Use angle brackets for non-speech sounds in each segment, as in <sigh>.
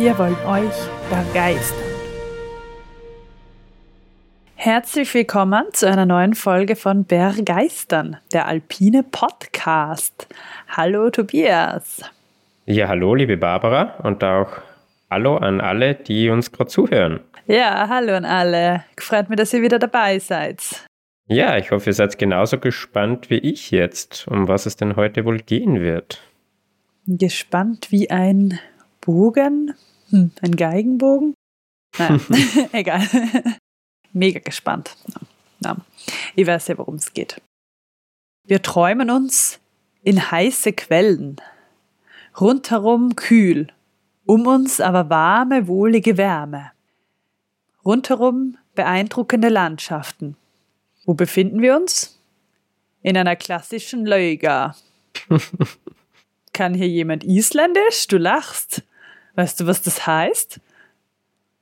Wir wollen euch begeistern. Herzlich willkommen zu einer neuen Folge von Bergeistern, der alpine Podcast. Hallo Tobias. Ja, hallo liebe Barbara und auch hallo an alle, die uns gerade zuhören. Ja, hallo an alle. Freut mich, dass ihr wieder dabei seid. Ja, ich hoffe, ihr seid genauso gespannt wie ich jetzt, um was es denn heute wohl gehen wird. Gespannt wie ein Bogen? Hm, ein Geigenbogen? Nein, <laughs> egal. Mega gespannt. Ja. Ich weiß ja, worum es geht. Wir träumen uns in heiße Quellen, rundherum kühl, um uns aber warme, wohlige Wärme. Rundherum beeindruckende Landschaften. Wo befinden wir uns? In einer klassischen Löga. <laughs> Kann hier jemand Isländisch? Du lachst. Weißt du, was das heißt?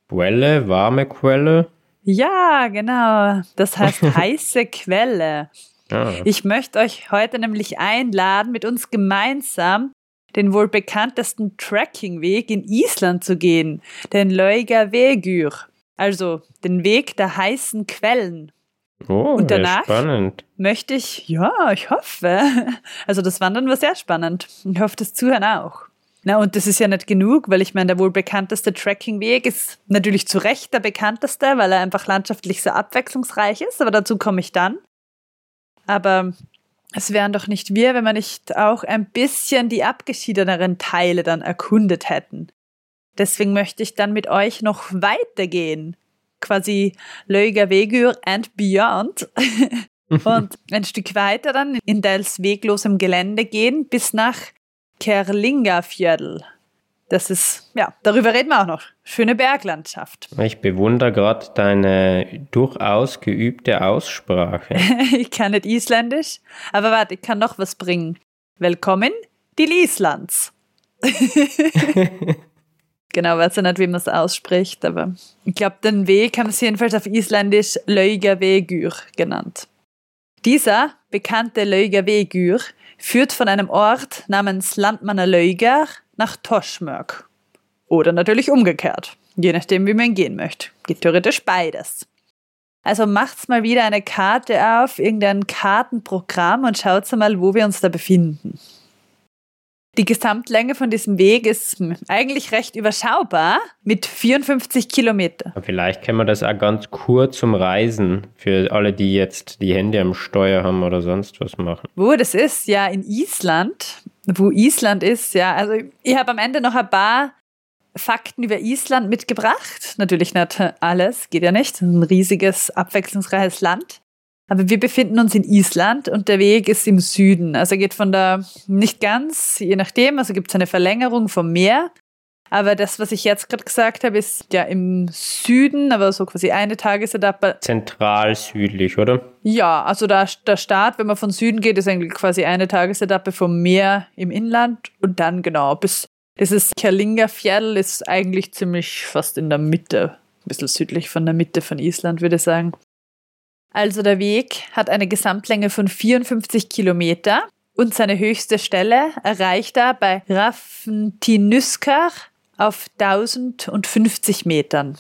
Quelle, warme Quelle. Ja, genau. Das heißt <laughs> heiße Quelle. Ah. Ich möchte euch heute nämlich einladen, mit uns gemeinsam den wohl bekanntesten Trekkingweg in Island zu gehen, den Laugavegur, also den Weg der heißen Quellen. Oh, Und danach? spannend. Möchte ich, ja, ich hoffe. <laughs> Also das Wandern war sehr spannend. Ich hoffe, das Zuhören auch. Na, und das ist ja nicht genug, weil ich meine, der wohl bekannteste Trekkingweg ist natürlich zu Recht der bekannteste, weil er einfach landschaftlich so abwechslungsreich ist, aber dazu komme ich dann. Aber es wären doch nicht wir, wenn wir nicht auch ein bisschen die abgeschiedeneren Teile dann erkundet hätten. Deswegen möchte ich dann mit euch noch weitergehen. Quasi Lögavegur and beyond. <laughs> und ein Stück weiter dann in teils weglosem Gelände gehen bis nach Kerlingafjörl. Das ist, ja, darüber reden wir auch noch. Schöne Berglandschaft. Ich bewundere gerade deine durchaus geübte Aussprache. <laughs> ich kann nicht Isländisch, aber warte, ich kann noch was bringen. Willkommen, die Islands. <laughs> genau, weiß ja nicht, wie man es ausspricht, aber ich glaube, den Weg haben sie jedenfalls auf Isländisch Laugavegur genannt. Dieser bekannte Laugavegur führt von einem Ort namens Landmannalaugar nach Toschmörk. Oder natürlich umgekehrt, je nachdem, wie man gehen möchte. Geht theoretisch beides. Also macht's mal wieder eine Karte auf, irgendein Kartenprogramm und schaut mal, wo wir uns da befinden. Die Gesamtlänge von diesem Weg ist eigentlich recht überschaubar mit 54 Kilometer. Vielleicht können wir das auch ganz kurz zum Reisen für alle, die jetzt die Hände am Steuer haben oder sonst was machen. Wo das ist, ja, in Island. Wo Island ist, ja. Also ich habe am Ende noch ein paar Fakten über Island mitgebracht. Natürlich nicht alles, geht ja nicht. Ein riesiges, abwechslungsreiches Land. Aber wir befinden uns in Island und der Weg ist im Süden. Also er geht von der, nicht ganz, je nachdem, also gibt es eine Verlängerung vom Meer. Aber das, was ich jetzt gerade gesagt habe, ist ja im Süden, aber so quasi eine Tagesetappe. Zentral südlich, oder? Ja, also da, der Start, wenn man von Süden geht, ist eigentlich quasi eine Tagesetappe vom Meer im Inland und dann genau bis dieses Kerlingafjell ist eigentlich ziemlich fast in der Mitte, ein bisschen südlich von der Mitte von Island, würde ich sagen. Also der Weg hat eine Gesamtlänge von 54 Kilometer und seine höchste Stelle erreicht er bei Rafntinuskar auf 1050 Metern.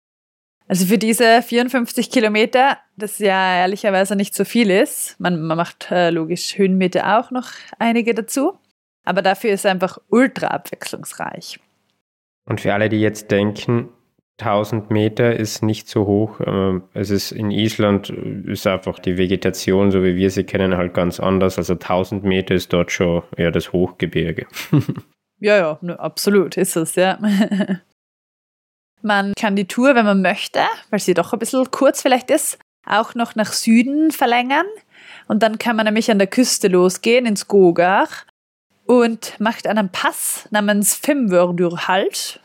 Also für diese 54 Kilometer, das ja ehrlicherweise nicht so viel ist, man, man macht äh, logisch Höhenmeter auch noch einige dazu, aber dafür ist er einfach ultra abwechslungsreich. Und für alle, die jetzt denken, 1000 Meter ist nicht so hoch. Ähm, Es ist in Island ist einfach die Vegetation, so wie wir sie kennen, halt ganz anders. Also 1000 Meter ist dort schon eher das Hochgebirge. <laughs> Ja, ja, ne, absolut ist es, ja. <laughs> Man kann die Tour, wenn man möchte, weil sie doch ein bisschen kurz vielleicht ist, auch noch nach Süden verlängern. Und dann kann man nämlich an der Küste losgehen, ins Gogar, und macht einen Pass namens Fimmvördur halt.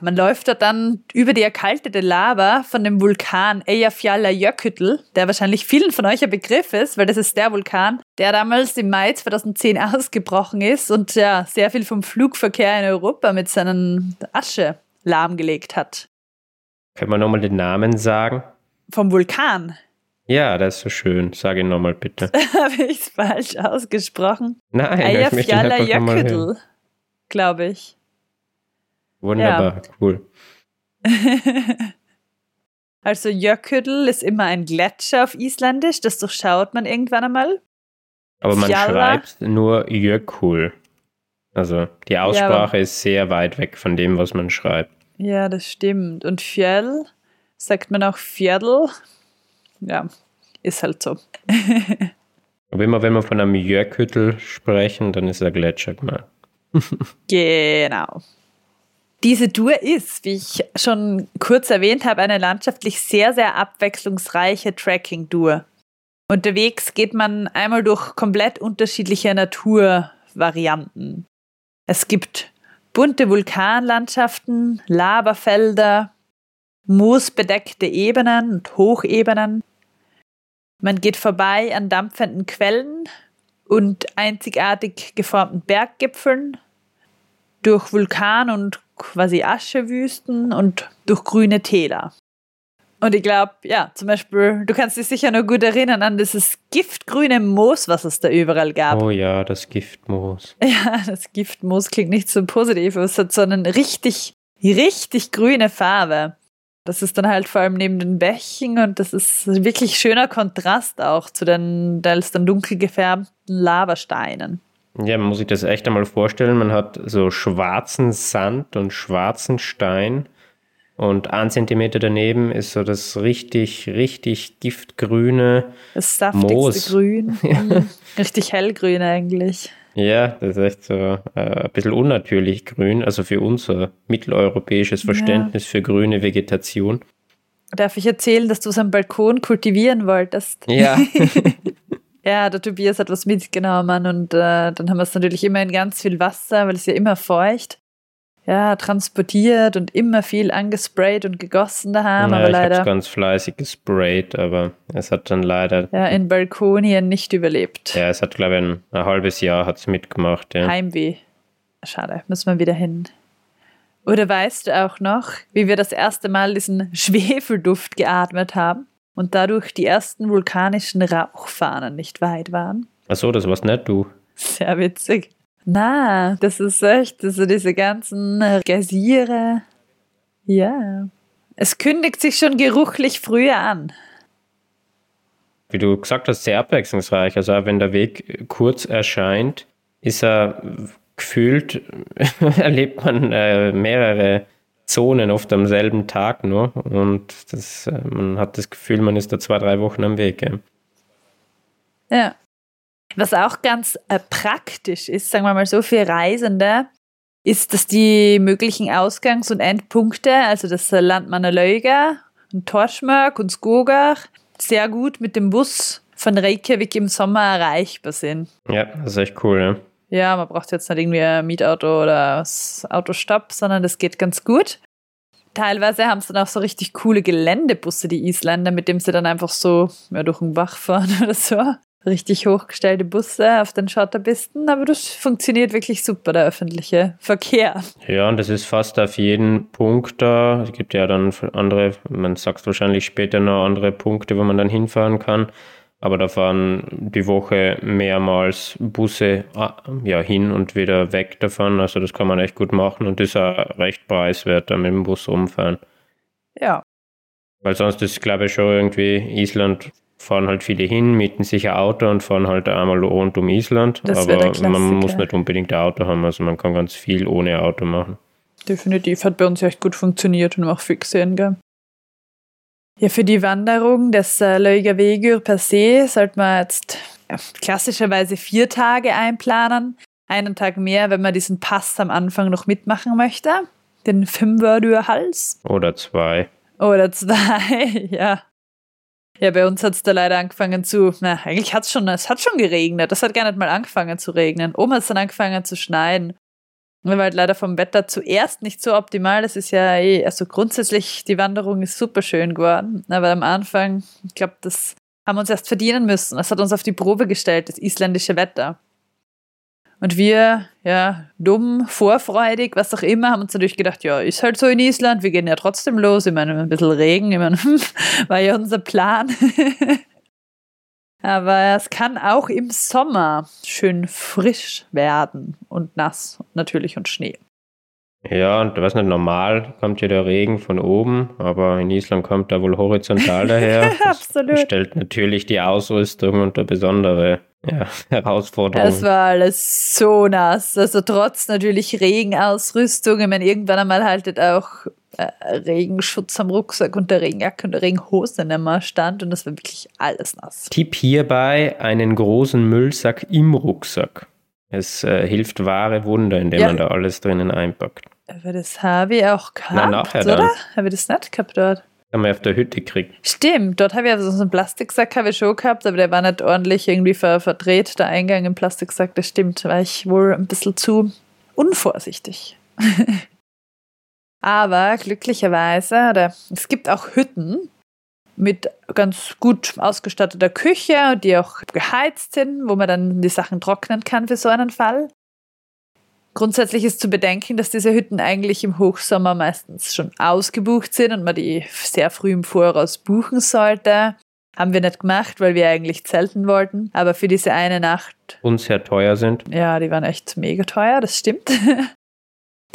Man läuft dort dann über die erkaltete Lava von dem Vulkan Eyjafjallajökull, der wahrscheinlich vielen von euch ein Begriff ist, weil das ist der Vulkan, der damals im Mai 2010 <laughs> ausgebrochen ist und ja sehr viel vom Flugverkehr in Europa mit seinen Asche lahmgelegt hat. Können wir nochmal den Namen sagen? Vom Vulkan. Ja, das ist so schön. Sag ihn nochmal bitte. <laughs> Habe ich es falsch ausgesprochen? Nein, Eyjafjallajökull, glaube ich. Wunderbar, ja. cool. <laughs> also Jökull ist immer ein Gletscher auf Isländisch, das durchschaut man irgendwann einmal. Aber man Fjalla. schreibt nur Jökull. Also die Aussprache ja, ist sehr weit weg von dem, was man schreibt. Ja, das stimmt. Und Fjell sagt man auch Fjell. Ja, ist halt so. <laughs> Aber immer wenn wir von einem Jökull sprechen, dann ist er Gletscher gemeint. <laughs> genau. Diese Tour ist, wie ich schon kurz erwähnt habe, eine landschaftlich sehr, sehr abwechslungsreiche Trekking-Tour. Unterwegs geht man einmal durch komplett unterschiedliche Naturvarianten. Es gibt bunte Vulkanlandschaften, Lavafelder, moosbedeckte Ebenen und Hochebenen. Man geht vorbei an dampfenden Quellen und einzigartig geformten Berggipfeln, durch Vulkan- und quasi Aschewüsten und durch grüne Täler. Und ich glaube, ja, zum Beispiel, du kannst dich sicher noch gut erinnern an dieses giftgrüne Moos, was es da überall gab. Oh ja, das Giftmoos. <laughs> Ja, das Giftmoos klingt nicht so positiv, aber es hat so eine richtig, richtig grüne Farbe. Das ist dann halt vor allem neben den Bächen und das ist wirklich schöner Kontrast auch zu den teils dann dunkel gefärbten Lavasteinen. Ja, man muss sich das echt einmal vorstellen. Man hat so schwarzen Sand und schwarzen Stein und ein Zentimeter daneben ist so das richtig, richtig giftgrüne Das saftigste Moos. Grün. <laughs> Mhm. richtig hellgrün eigentlich. Ja, das ist echt so äh, ein bisschen unnatürlich grün, also für unser mitteleuropäisches Verständnis ja. für grüne Vegetation. Darf ich erzählen, dass du es am Balkon kultivieren wolltest? Ja. <laughs> Ja, der Tobias hat was mitgenommen und äh, dann haben wir es natürlich immer in ganz viel Wasser, weil es ja immer feucht. Ja, transportiert und immer viel angesprayt und gegossen daheim, naja, aber leider. Ich ganz fleißig gesprayt, aber es hat dann leider. Ja, in Balkonien nicht überlebt. Ja, es hat, glaube ich, ein, ein halbes Jahr hat's mitgemacht. Ja. Heimweh. Schade, muss man wieder hin. Oder weißt du auch noch, wie wir das erste Mal diesen Schwefelduft geatmet haben? Und dadurch die ersten vulkanischen Rauchfahnen nicht weit waren. Ach so, das war's nicht du. Sehr witzig. Na, das ist echt, also diese ganzen Gasiere. Ja. Es kündigt sich schon geruchlich früher an. Wie du gesagt hast, sehr abwechslungsreich. Also auch wenn der Weg kurz erscheint, ist er gefühlt, <laughs> erlebt man äh, mehrere Zonen oft am selben Tag nur und das, äh, man hat das Gefühl, man ist da zwei, drei Wochen am Weg. Ja. ja. Was auch ganz äh, praktisch ist, sagen wir mal so, für Reisende, ist, dass die möglichen Ausgangs- und Endpunkte, also das Landmannalöga und Torsmörk und Skogach, sehr gut mit dem Bus von Reykjavik im Sommer erreichbar sind. Ja, das ist echt cool, ja. Ja, man braucht jetzt nicht irgendwie ein Mietauto oder Autostopp, sondern das geht ganz gut. Teilweise haben sie dann auch so richtig coole Geländebusse, die Isländer, mit dem sie dann einfach so ja, durch den Bach fahren <laughs> oder so. Richtig hochgestellte Busse auf den Schotterpisten, aber das funktioniert wirklich super, der öffentliche Verkehr. Ja, und das ist fast auf jeden Punkt da. Es gibt ja dann andere, man sagt wahrscheinlich später noch andere Punkte, wo man dann hinfahren kann. Aber da fahren die Woche mehrmals Busse ah, ja, hin und wieder weg davon. Also das kann man echt gut machen und ist auch recht preiswert, da mit dem Bus rumfahren. Ja. Weil sonst ist, glaube ich, schon irgendwie Island fahren halt viele hin, mieten sich ein Auto und fahren halt einmal rund um Island. Das aber man muss nicht unbedingt ein Auto haben, also man kann ganz viel ohne Auto machen. Definitiv hat bei uns echt gut funktioniert und auch fix sehen, gell? Ja, für die Wanderung des äh, Vegur per se sollte man jetzt ja, klassischerweise vier Tage einplanen. Einen Tag mehr, wenn man diesen Pass am Anfang noch mitmachen möchte. Den Fimvördur-Hals. Oder zwei. Oder zwei, <laughs> ja. Ja, bei uns hat es da leider angefangen zu, na, eigentlich hat es schon, es hat schon geregnet. Das hat gar nicht mal angefangen zu regnen. Oben hat es dann angefangen zu schneiden. War halt leider vom Wetter zuerst nicht so optimal. Das ist ja eh, also grundsätzlich, die Wanderung ist super schön geworden. Aber am Anfang, ich glaube, das haben wir uns erst verdienen müssen. Das hat uns auf die Probe gestellt, das isländische Wetter. Und wir, ja, dumm, vorfreudig, was auch immer, haben uns natürlich gedacht, ja, ist halt so in Island, wir gehen ja trotzdem los. Ich meine, ein bisschen Regen, ich meine, <laughs> war ja unser Plan. <laughs> Aber es kann auch im Sommer schön frisch werden und nass natürlich und Schnee. Ja, und du weißt nicht, normal kommt ja der Regen von oben, aber in Island kommt er wohl horizontal daher. <laughs> Absolut. Das stellt natürlich die Ausrüstung unter besondere ja, <laughs> Herausforderungen. Es war alles so nass. Also trotz natürlich Regenausrüstung. Ich meine, irgendwann einmal haltet auch äh, Regenschutz am Rucksack und der Regenjacke und der Regenhose nicht mehr stand und das war wirklich alles nass. Tipp hierbei, einen großen Müllsack im Rucksack. Es äh, hilft wahre Wunder, indem ja. man da alles drinnen einpackt. Aber das habe ich auch gehabt, Nein, nachher oder? Habe ich das nicht gehabt dort? Haben wir auf der Hütte gekriegt. Stimmt, dort habe ich also so einen Plastiksack habe ich schon gehabt, aber der war nicht ordentlich irgendwie ver verdreht, der Eingang im Plastiksack, das stimmt, war ich wohl ein bisschen zu unvorsichtig. <laughs> aber glücklicherweise, oder es gibt auch Hütten, mit ganz gut ausgestatteter Küche, die auch geheizt sind, wo man dann die Sachen trocknen kann für so einen Fall. Grundsätzlich ist zu bedenken, dass diese Hütten eigentlich im Hochsommer meistens schon ausgebucht sind und man die sehr früh im Voraus buchen sollte. Haben wir nicht gemacht, weil wir eigentlich zelten wollten. Aber für diese eine Nacht. Und sehr teuer sind. Ja, die waren echt mega teuer, das stimmt. <laughs>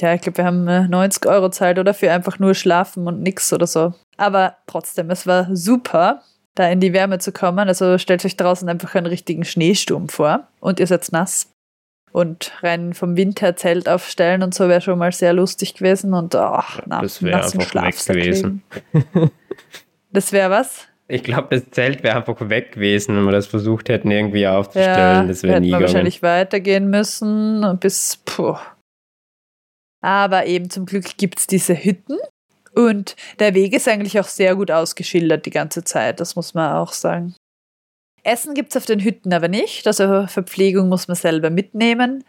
Ja, ich glaube, wir haben 90 äh, Euro Zeit oder für einfach nur schlafen und nix oder so. Aber trotzdem, es war super, da in die Wärme zu kommen. Also stellt euch draußen einfach einen richtigen Schneesturm vor und ihr seid nass. Und rein vom Winter Zelt aufstellen und so wäre schon mal sehr lustig gewesen und oh, na, das wäre einfach weg gewesen. <laughs> das wäre was? Ich glaube, das Zelt wäre einfach weg gewesen, wenn wir das versucht hätten, irgendwie aufzustellen. Ja, das wäre nie gegangen. wahrscheinlich weitergehen müssen bis, puh, aber eben zum Glück gibt es diese Hütten. Und der Weg ist eigentlich auch sehr gut ausgeschildert die ganze Zeit, das muss man auch sagen. Essen gibt es auf den Hütten aber nicht, also Verpflegung muss man selber mitnehmen.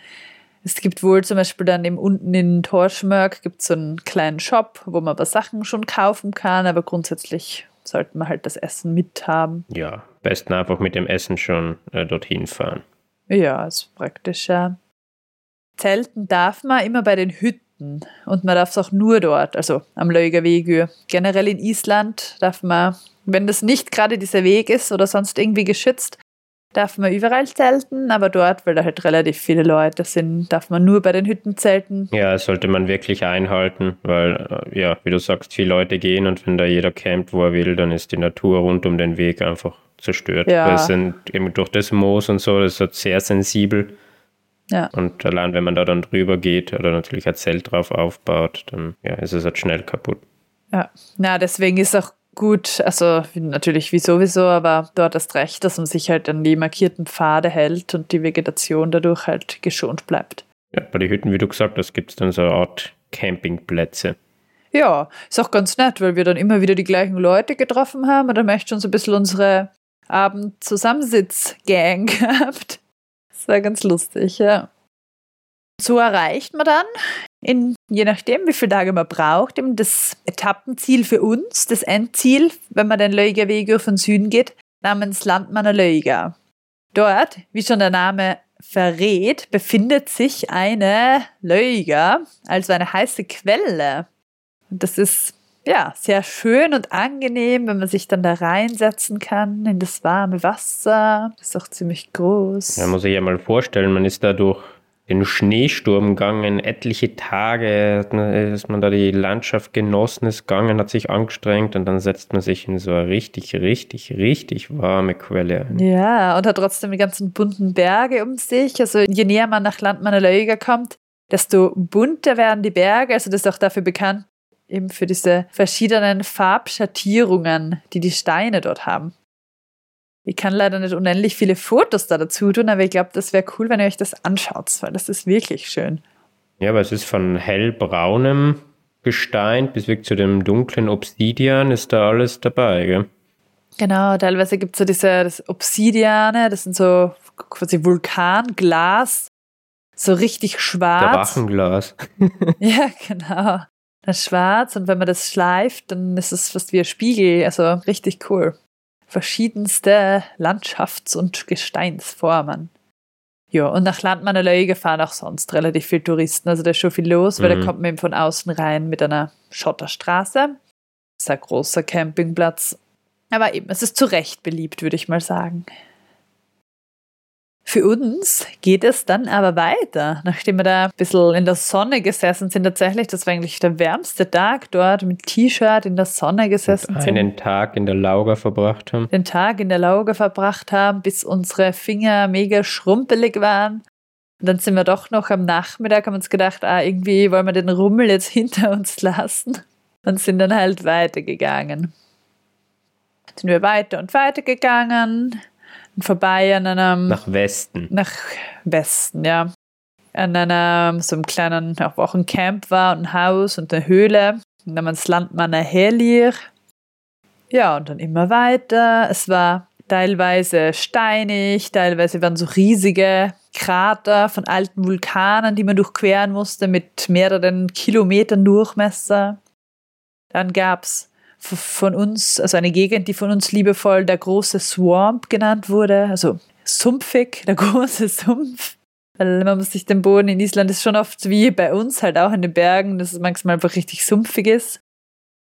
Es gibt wohl zum Beispiel dann eben unten in Torschmörk gibt so einen kleinen Shop, wo man aber Sachen schon kaufen kann, aber grundsätzlich sollte man halt das Essen mithaben. Ja, besten einfach mit dem Essen schon äh, dorthin fahren. Ja, ist praktisch, ja. Zelten darf man immer bei den Hütten und man darf es auch nur dort, also am Löiger Generell in Island darf man, wenn das nicht gerade dieser Weg ist oder sonst irgendwie geschützt, darf man überall zelten, aber dort, weil da halt relativ viele Leute sind, darf man nur bei den Hütten zelten. Ja, das sollte man wirklich einhalten, weil, äh, ja, wie du sagst, viele Leute gehen und wenn da jeder campt, wo er will, dann ist die Natur rund um den Weg einfach zerstört. Ja. Weil es sind eben durch das Moos und so, das ist sehr sensibel. Ja. Und allein wenn man da dann drüber geht oder natürlich ein Zelt drauf aufbaut, dann ja, ist es halt schnell kaputt. Ja, na, deswegen ist auch gut, also natürlich wie sowieso, aber dort hast recht, dass man sich halt an die markierten Pfade hält und die Vegetation dadurch halt geschont bleibt. Ja, bei den Hütten, wie du gesagt hast, gibt es dann so eine Art Campingplätze. Ja, ist auch ganz nett, weil wir dann immer wieder die gleichen Leute getroffen haben und dann möchte schon so ein bisschen unsere Abend-Zusammensitz-Gang <laughs> gehabt. Das war ganz lustig, ja. So erreicht man dann, in, je nachdem, wie viele Tage man braucht, eben das Etappenziel für uns, das Endziel, wenn man den Löiger von Süden geht, namens Landmanner Löiger. Dort, wie schon der Name verrät, befindet sich eine Löiger, also eine heiße Quelle. Das ist ja, sehr schön und angenehm, wenn man sich dann da reinsetzen kann in das warme Wasser. Das ist auch ziemlich groß. Ja, muss ich ja mal vorstellen, man ist da durch den Schneesturm gegangen, etliche Tage, ist man da die Landschaft genossen, ist gegangen, hat sich angestrengt und dann setzt man sich in so eine richtig, richtig, richtig warme Quelle ein. Ja, und hat trotzdem die ganzen bunten Berge um sich. Also je näher man nach Landmanner Löger kommt, desto bunter werden die Berge. Also das ist auch dafür bekannt, eben für diese verschiedenen Farbschattierungen, die die Steine dort haben. Ich kann leider nicht unendlich viele Fotos da dazu tun, aber ich glaube, das wäre cool, wenn ihr euch das anschaut, weil das ist wirklich schön. Ja, aber es ist von hellbraunem Gestein bis wirklich zu dem dunklen Obsidian ist da alles dabei, gell? Genau, teilweise gibt es so diese das Obsidiane, das sind so quasi Vulkanglas so richtig schwarz. Der Wachenglas. <laughs> ja, genau. Das schwarz und wenn man das schleift, dann ist es fast wie ein Spiegel. Also richtig cool. Verschiedenste Landschafts- und Gesteinsformen. Ja, und nach Landmannelöge fahren auch sonst relativ viele Touristen. Also da ist schon viel los, weil Mhm. da kommt man eben von außen rein mit einer Schotterstraße. Ist ein großer Campingplatz. Aber eben, es ist zu Recht beliebt, würde ich mal sagen. Für uns geht es dann aber weiter, nachdem wir da ein bisschen in der Sonne gesessen sind. Tatsächlich, das war eigentlich der wärmste Tag dort mit T-Shirt in der Sonne gesessen sind Einen Tag in der Lauga verbracht haben. den Tag in der Lauge verbracht haben, bis unsere Finger mega schrumpelig waren. Und dann sind wir doch noch am Nachmittag, haben uns gedacht, ah, irgendwie wollen wir den Rummel jetzt <laughs> hinter uns lassen und sind dann halt weitergegangen. Sind wir weiter und weiter gegangen und vorbei an einem Nach Westen. nach Westen, ja. An einem so einem kleinen, auch wo auch ein Camp war, und ein Haus und eine Höhle. Und dann das Landmann Helir. Ja, und dann immer weiter. Es war teilweise steinig, teilweise waren so riesige Krater von alten Vulkanen, die man durchqueren musste, mit mehreren Kilometern Durchmesser. Dann gab's v- von uns, also eine Gegend, die von uns liebevoll der große Swamp genannt wurde, also sumpfig, <laughs> der große Sumpf. Weil man muss sich den Boden in Island ist schon oft wie bei uns, halt auch in den Bergen, dass es manchmal einfach richtig sumpfig ist.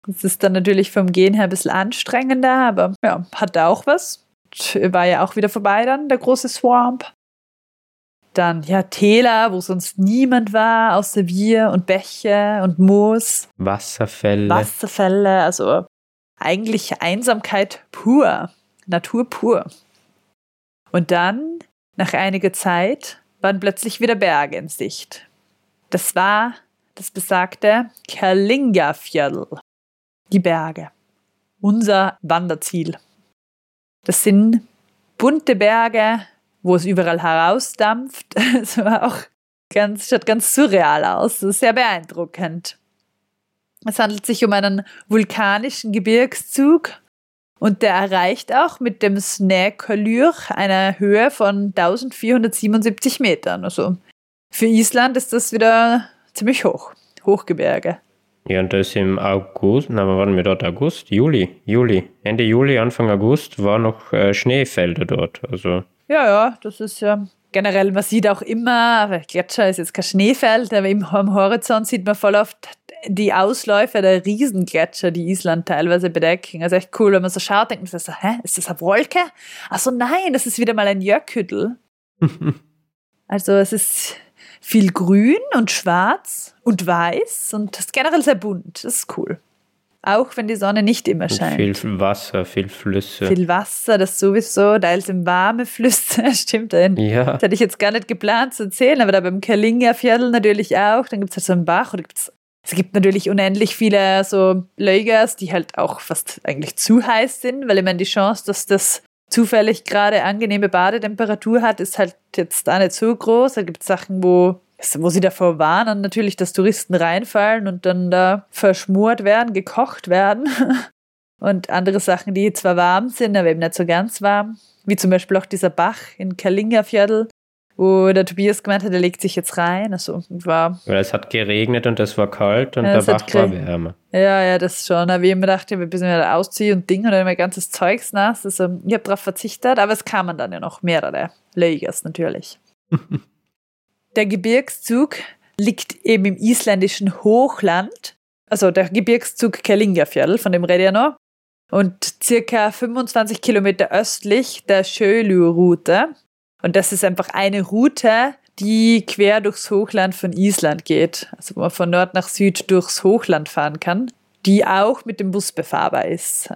Das ist dann natürlich vom Gehen her ein bisschen anstrengender, aber ja, hat auch was. War ja auch wieder vorbei dann, der große Swamp. Dann ja Täler, wo sonst niemand war, außer wir und Bäche und Moos. Wasserfälle. Wasserfälle, also eigentlich Einsamkeit pur, Natur pur. Und dann, nach einiger Zeit, waren plötzlich wieder Berge in Sicht. Das war das besagte Kerlingafjall, die Berge, unser Wanderziel. Das sind bunte Berge, wo es überall herausdampft. <laughs> Es war auch ganz, schaut ganz surreal aus, das ist sehr beeindruckend. Es handelt sich um einen vulkanischen Gebirgszug und der erreicht auch mit dem Snækolur eine Höhe von 1477 Metern. Also für Island ist das wieder ziemlich hoch. Hochgebirge. Ja, und das im August, na, waren wir dort? August? Juli? Juli. Ende Juli, Anfang August war noch äh, Schneefelder dort. Also, Ja, ja, das ist ja generell, man sieht auch immer, Gletscher ist jetzt kein Schneefeld, aber im, am Horizont sieht man voll oft die Ausläufer der Riesengletscher, die Island teilweise bedecken. Also echt cool, wenn man so schaut, denkt man sich so, hä, ist das eine Wolke? Ach so, nein, das ist wieder mal ein Jökull. <laughs> Also es ist viel grün und schwarz und weiß und das ist generell sehr bunt. Das ist cool. Auch wenn die Sonne nicht immer scheint. viel Wasser, viel Flüsse. Viel Wasser, das sowieso, da sind warme Flüsse, <laughs> stimmt. Ein, ja, das hätte ich jetzt gar nicht geplant zu erzählen, aber da beim Kerlingafjell natürlich auch. Dann gibt es halt so einen Bach oder gibt's, es gibt natürlich unendlich viele so Lögers, die halt auch fast eigentlich zu heiß sind, weil ich meine, die Chance, dass das zufällig gerade angenehme Badetemperatur hat, ist halt jetzt auch nicht so groß. Da gibt es Sachen, wo, wo sie davor warnen, natürlich, dass Touristen reinfallen und dann da verschmort werden, gekocht werden. <laughs> Und andere Sachen, die zwar warm sind, aber eben nicht so ganz warm. Wie zum Beispiel auch dieser Bach in Kerlingafjell, wo der Tobias gemeint hat, er legt sich jetzt rein. Also war, weil es hat geregnet und es war kalt und Ja, der Bach war wärmer. ja, ja, das schon. Aber ich hab mir gedacht, ich müssen wir ausziehen und Ding und dann mein ganzes Zeugs nass. Also ich habe darauf verzichtet, aber es kamen dann ja noch mehrere Lagers natürlich. <laughs> der Gebirgszug liegt eben im isländischen Hochland. Also der Gebirgszug Kerlingafjall, von dem rede ich noch. Und circa 25 Kilometer östlich der Sjölu-Route. Und das ist einfach eine Route, die quer durchs Hochland von Island geht. Also wo man von Nord nach Süd durchs Hochland fahren kann, die auch mit dem Bus befahrbar ist.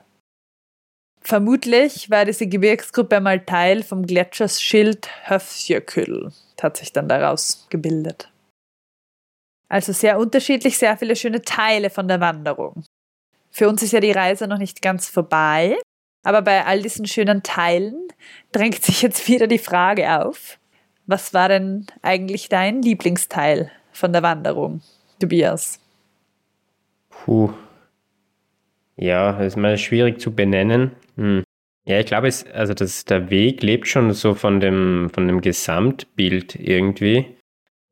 Vermutlich war diese Gebirgsgruppe mal Teil vom Gletscherschild Höfsjökull. Hat sich dann daraus gebildet. Also sehr unterschiedlich, sehr viele schöne Teile von der Wanderung. Für uns ist ja die Reise noch nicht ganz vorbei, aber bei all diesen schönen Teilen drängt sich jetzt wieder die Frage auf, was war denn eigentlich dein Lieblingsteil von der Wanderung, Tobias? Puh. Ja, ist mal schwierig zu benennen. Hm. Ja, ich glaube, also das, der Weg lebt schon so von dem, von dem Gesamtbild irgendwie.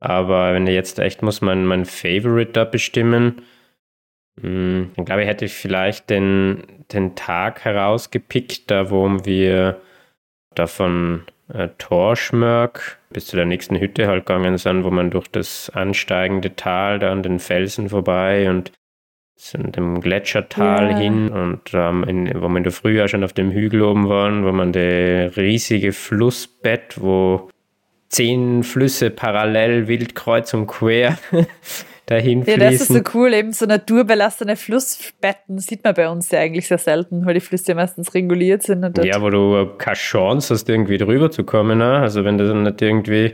Aber wenn ich jetzt echt muss mein, mein Favorite da bestimmen, hm, dann glaube ich, hätte ich vielleicht den, den Tag herausgepickt, da wo wir da von äh, Torschmörk bis zu der nächsten Hütte halt gegangen sind, wo man durch das ansteigende Tal da an den Felsen vorbei und sind dem Gletschertal yeah. hin und ähm, in, wo wir in der Frühjahr schon auf dem Hügel oben waren, wo man das riesige Flussbett, wo zehn Flüsse parallel wild kreuz und quer <laughs> dahin fließen. Ja, das ist so cool, eben so naturbelassene Flussbetten sieht man bei uns ja eigentlich sehr selten, weil die Flüsse ja meistens reguliert sind. ja, wo du keine Chance hast, irgendwie drüber zu kommen. Ne? Also wenn du dann nicht irgendwie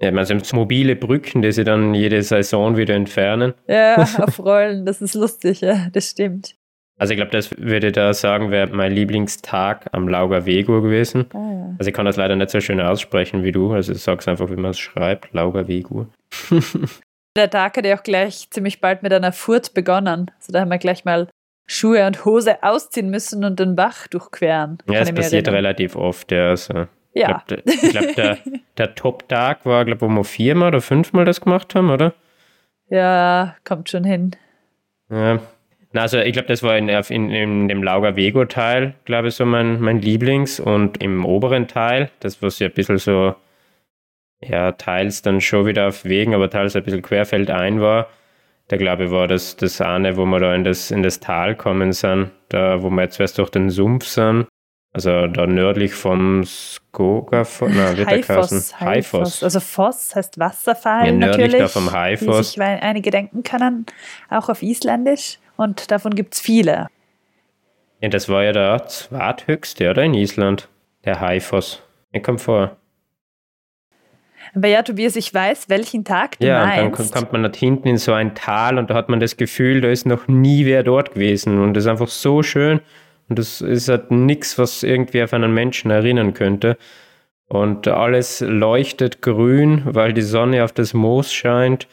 ja, man sind mobile Brücken, die sie dann jede Saison wieder entfernen. Ja, <laughs> auf Rollen, das ist lustig, ja, das stimmt. Also ich glaube, das würde da sagen, wäre mein Lieblingstag am Lauger Vego gewesen. Ah, ja. Also ich kann das leider nicht so schön aussprechen wie du, also ich sag's einfach, wie man es schreibt, Lauger Vego. <laughs> Der Tag hat ja auch gleich ziemlich bald mit einer Furt begonnen. Also da haben wir gleich mal Schuhe und Hose ausziehen müssen und den Bach durchqueren. Ja, es passiert erinnern. relativ oft, ja. Also. Ja. Ich glaube, glaub, der, der <laughs> Top-Tag war, glaube ich, wo wir viermal oder fünfmal das gemacht haben, oder? Ja, kommt schon hin. Ja. Na, also ich glaube, das war in, in, in dem Lauger Vego-Teil, glaube ich, so mein, mein Lieblings. Und im oberen Teil, das was ja ein bisschen so, ja, teils dann schon wieder auf Wegen, aber teils ein bisschen querfeldein war, da glaube ich war das, das eine, wo wir da in das, in das Tal kommen sind, da wo wir jetzt zuerst durch den Sumpf sind also da nördlich vom Skoga, na, wird Haifoss, Haifoss. Also Foss heißt Wasserfall ja, nördlich natürlich, da vom Haifoss. Wie sich einige denken können, auch auf Isländisch. Und davon gibt es viele. Ja, das war ja der zweithöchste, oder? In Island, der Haifoss. Mir kommt vor. Aber ja, Tobias, ich weiß, welchen Tag du ja, meinst. Ja, dann kommt man da hinten in so ein Tal und da hat man das Gefühl, da ist noch nie wer dort gewesen. Und das ist einfach so schön. Und das ist halt nichts, was irgendwie auf einen Menschen erinnern könnte. Und alles leuchtet grün, weil die Sonne auf das Moos scheint.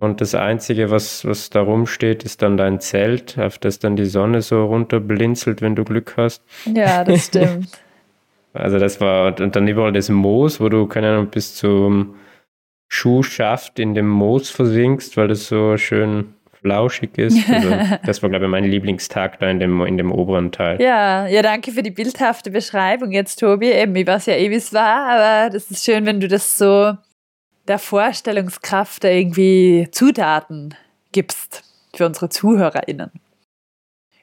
Und das Einzige, was, was da rumsteht, ist dann dein Zelt, auf das dann die Sonne so runterblinzelt, wenn du Glück hast. Ja, das stimmt. <laughs> also das war, und dann überall das Moos, wo du, keine Ahnung, bis zum Schuhschaft in dem Moos versinkst, weil das so schön flauschig ist. Also, <laughs> das war, glaube ich, mein Lieblingstag da in dem, in dem oberen Teil. Ja, ja, danke für die bildhafte Beschreibung jetzt, Tobi. Eben, ich weiß ja eh, wie es war, aber das ist schön, wenn du das so der Vorstellungskraft da irgendwie Zutaten gibst für unsere ZuhörerInnen.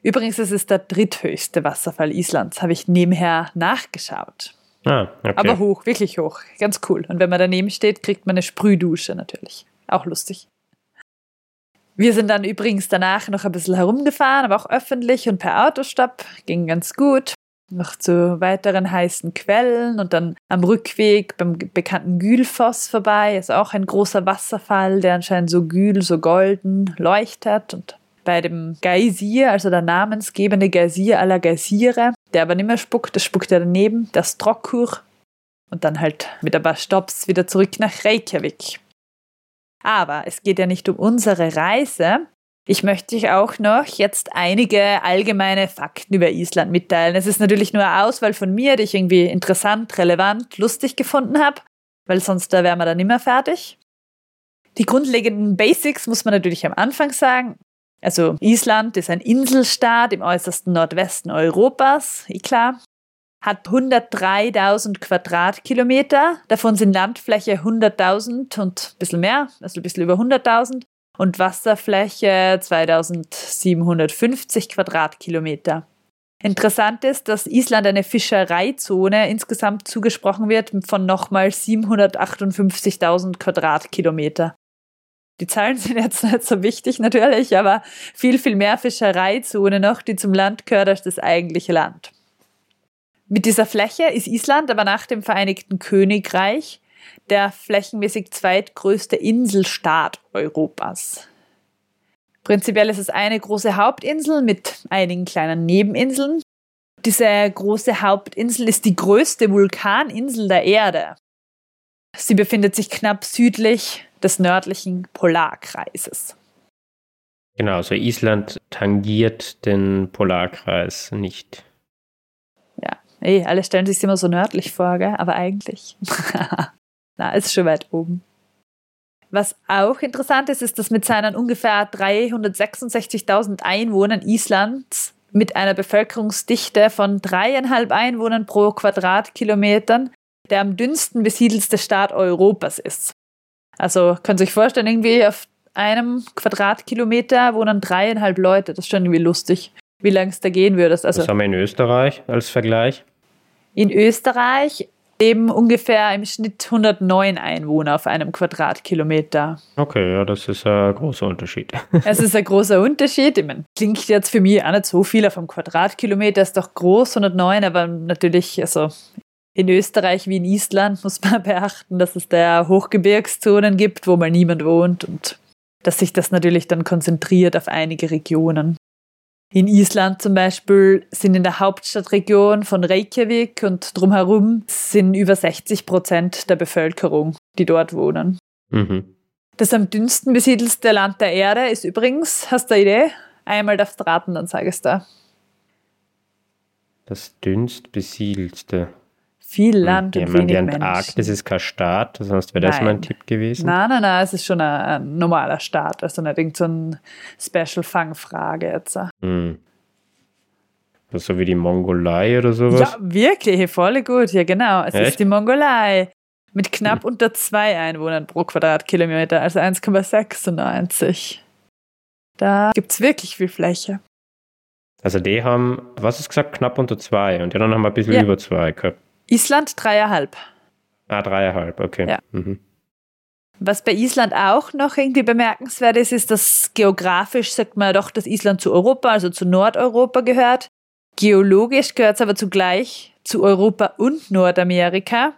Übrigens ist es der dritthöchste Wasserfall Islands, habe ich nebenher nachgeschaut. Ah, okay. Aber hoch, wirklich hoch. Ganz cool. Und wenn man daneben steht, kriegt man eine Sprühdusche natürlich. Auch lustig. Wir sind dann übrigens danach noch ein bisschen herumgefahren, aber auch öffentlich und per Autostopp. Ging ganz gut. Noch zu weiteren heißen Quellen und dann am Rückweg beim bekannten Gülfoss vorbei. Ist auch ein großer Wasserfall, der anscheinend so gül, so golden leuchtet. Und bei dem Geysir, also der namensgebende Geysir aller Geysire, der aber nicht mehr spuckt, das spuckt ja daneben, das Strokkur. Und dann halt mit ein paar Stops wieder zurück nach Reykjavik. Aber es geht ja nicht um unsere Reise. Ich möchte euch auch noch jetzt einige allgemeine Fakten über Island mitteilen. Es ist natürlich nur eine Auswahl von mir, die ich irgendwie interessant, relevant, lustig gefunden habe, weil sonst da wären wir dann immer fertig. Die grundlegenden Basics muss man natürlich am Anfang sagen. Also Island ist ein Inselstaat im äußersten Nordwesten Europas, eh klar hat 103.000 Quadratkilometer. Davon sind Landfläche 100.000 und ein bisschen mehr, also ein bisschen über 100.000 und Wasserfläche 2750 Quadratkilometer. Interessant ist, dass Island eine Fischereizone insgesamt zugesprochen wird von nochmal 758.000 Quadratkilometer. Die Zahlen sind jetzt nicht so wichtig natürlich, aber viel, viel mehr Fischereizone noch, die zum Land gehört als das eigentliche Land. Mit dieser Fläche ist Island aber nach dem Vereinigten Königreich der flächenmäßig zweitgrößte Inselstaat Europas. Prinzipiell ist es eine große Hauptinsel mit einigen kleinen Nebeninseln. Diese große Hauptinsel ist die größte Vulkaninsel der Erde. Sie befindet sich knapp südlich des nördlichen Polarkreises. Genau, also Island tangiert den Polarkreis nicht. Ey, alle stellen sich immer so nördlich vor, gell? aber eigentlich. <laughs> Na, ist schon weit oben. Was auch interessant ist, ist, dass mit seinen ungefähr 366.000 Einwohnern Islands mit einer Bevölkerungsdichte von dreieinhalb Einwohnern pro Quadratkilometern der am dünnsten besiedelste Staat Europas ist. Also könnt ihr euch vorstellen, irgendwie auf einem Quadratkilometer wohnen dreieinhalb Leute. Das ist schon irgendwie lustig, wie lange es da gehen würde. Also, Was haben wir in Österreich als Vergleich? In Österreich leben ungefähr im Schnitt 109 Einwohner auf einem Quadratkilometer. Okay, ja, das ist ein großer Unterschied. <laughs> Es ist ein großer Unterschied. Ich meine, klingt jetzt für mich auch nicht so viel auf einem Quadratkilometer, ist doch groß, 109, aber natürlich, also in Österreich wie in Island muss man <laughs> beachten, dass es da Hochgebirgszonen gibt, wo mal niemand wohnt und dass sich das natürlich dann konzentriert auf einige Regionen. In Island zum Beispiel sind in der Hauptstadtregion von Reykjavik und drumherum sind über 60 Prozent der Bevölkerung, die dort wohnen. Mhm. Das am dünnsten besiedelste Land der Erde ist übrigens, hast du eine Idee? Einmal darfst du raten, dann sag es da. Das dünnst besiedelste. Viel Land und man, wenig die. Antarktis ist kein Staat, sonst wäre das mein Tipp gewesen. Nein, nein, nein, es ist schon ein, ein normaler Staat, also nicht irgend so eine Special-Fangfrage jetzt. Hm. Das ist So wie die Mongolei oder sowas. Ja, wirklich, voll gut, ja genau. Es ist Echt? die Mongolei mit knapp unter zwei Einwohnern pro Quadratkilometer, also 1,96. Da gibt es wirklich viel Fläche. Also die haben, was ist gesagt, knapp unter zwei und die anderen haben ein bisschen Ja. über zwei gehabt. Island dreieinhalb. Ah, dreieinhalb, okay. Ja. Mhm. Was bei Island auch noch irgendwie bemerkenswert ist, ist, dass geografisch sagt man doch, dass Island zu Europa, also zu Nordeuropa gehört. Geologisch gehört es aber zugleich zu Europa und Nordamerika,